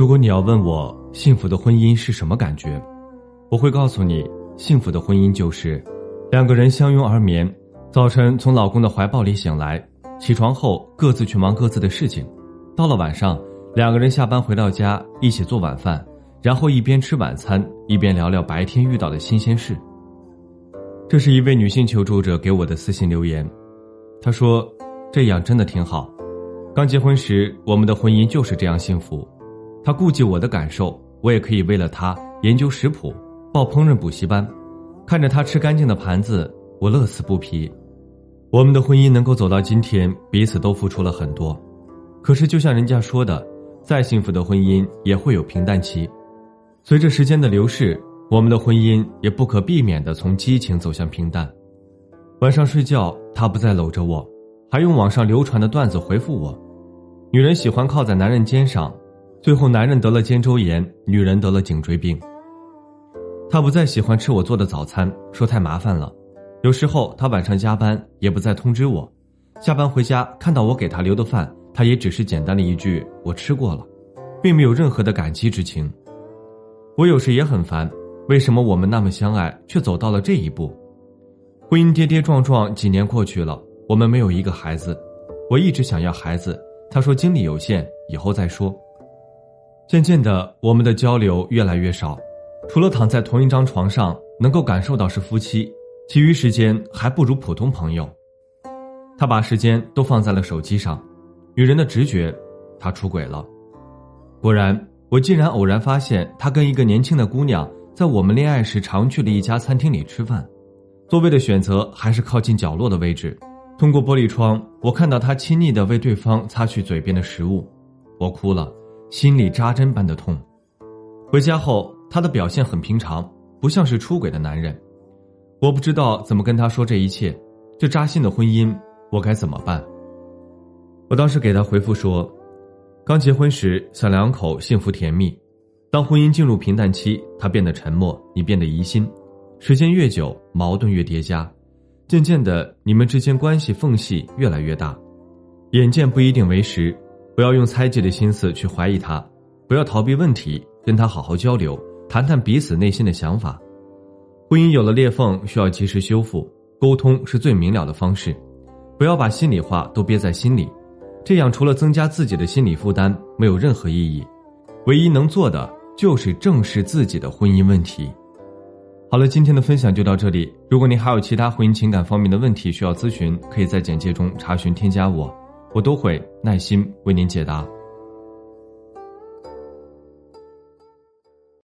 如果你要问我幸福的婚姻是什么感觉，我会告诉你，幸福的婚姻就是两个人相拥而眠，早晨从老公的怀抱里醒来，起床后各自去忙各自的事情，到了晚上，两个人下班回到家一起做晚饭，然后一边吃晚餐一边聊聊白天遇到的新鲜事。这是一位女性求助者给我的私信留言，她说：“这样真的挺好，刚结婚时我们的婚姻就是这样幸福。”他顾及我的感受，我也可以为了他研究食谱，报烹饪补习班，看着他吃干净的盘子，我乐此不疲。我们的婚姻能够走到今天，彼此都付出了很多。可是，就像人家说的，再幸福的婚姻也会有平淡期。随着时间的流逝，我们的婚姻也不可避免的从激情走向平淡。晚上睡觉，他不再搂着我，还用网上流传的段子回复我：“女人喜欢靠在男人肩上。”最后，男人得了肩周炎，女人得了颈椎病。他不再喜欢吃我做的早餐，说太麻烦了。有时候他晚上加班，也不再通知我。下班回家看到我给他留的饭，他也只是简单的一句“我吃过了”，并没有任何的感激之情。我有时也很烦，为什么我们那么相爱，却走到了这一步？婚姻跌跌撞撞，几年过去了，我们没有一个孩子。我一直想要孩子，他说精力有限，以后再说。渐渐的，我们的交流越来越少，除了躺在同一张床上能够感受到是夫妻，其余时间还不如普通朋友。他把时间都放在了手机上，女人的直觉，他出轨了。果然，我竟然偶然发现他跟一个年轻的姑娘在我们恋爱时常去的一家餐厅里吃饭，座位的选择还是靠近角落的位置。通过玻璃窗，我看到他亲昵的为对方擦去嘴边的食物，我哭了。心里扎针般的痛。回家后，他的表现很平常，不像是出轨的男人。我不知道怎么跟他说这一切，这扎心的婚姻，我该怎么办？我当时给他回复说：刚结婚时，小两口幸福甜蜜；当婚姻进入平淡期，他变得沉默，你变得疑心。时间越久，矛盾越叠加，渐渐的，你们之间关系缝隙越来越大。眼见不一定为实。不要用猜忌的心思去怀疑他，不要逃避问题，跟他好好交流，谈谈彼此内心的想法。婚姻有了裂缝，需要及时修复，沟通是最明了的方式。不要把心里话都憋在心里，这样除了增加自己的心理负担，没有任何意义。唯一能做的就是正视自己的婚姻问题。好了，今天的分享就到这里。如果您还有其他婚姻情感方面的问题需要咨询，可以在简介中查询添加我。我都会耐心为您解答。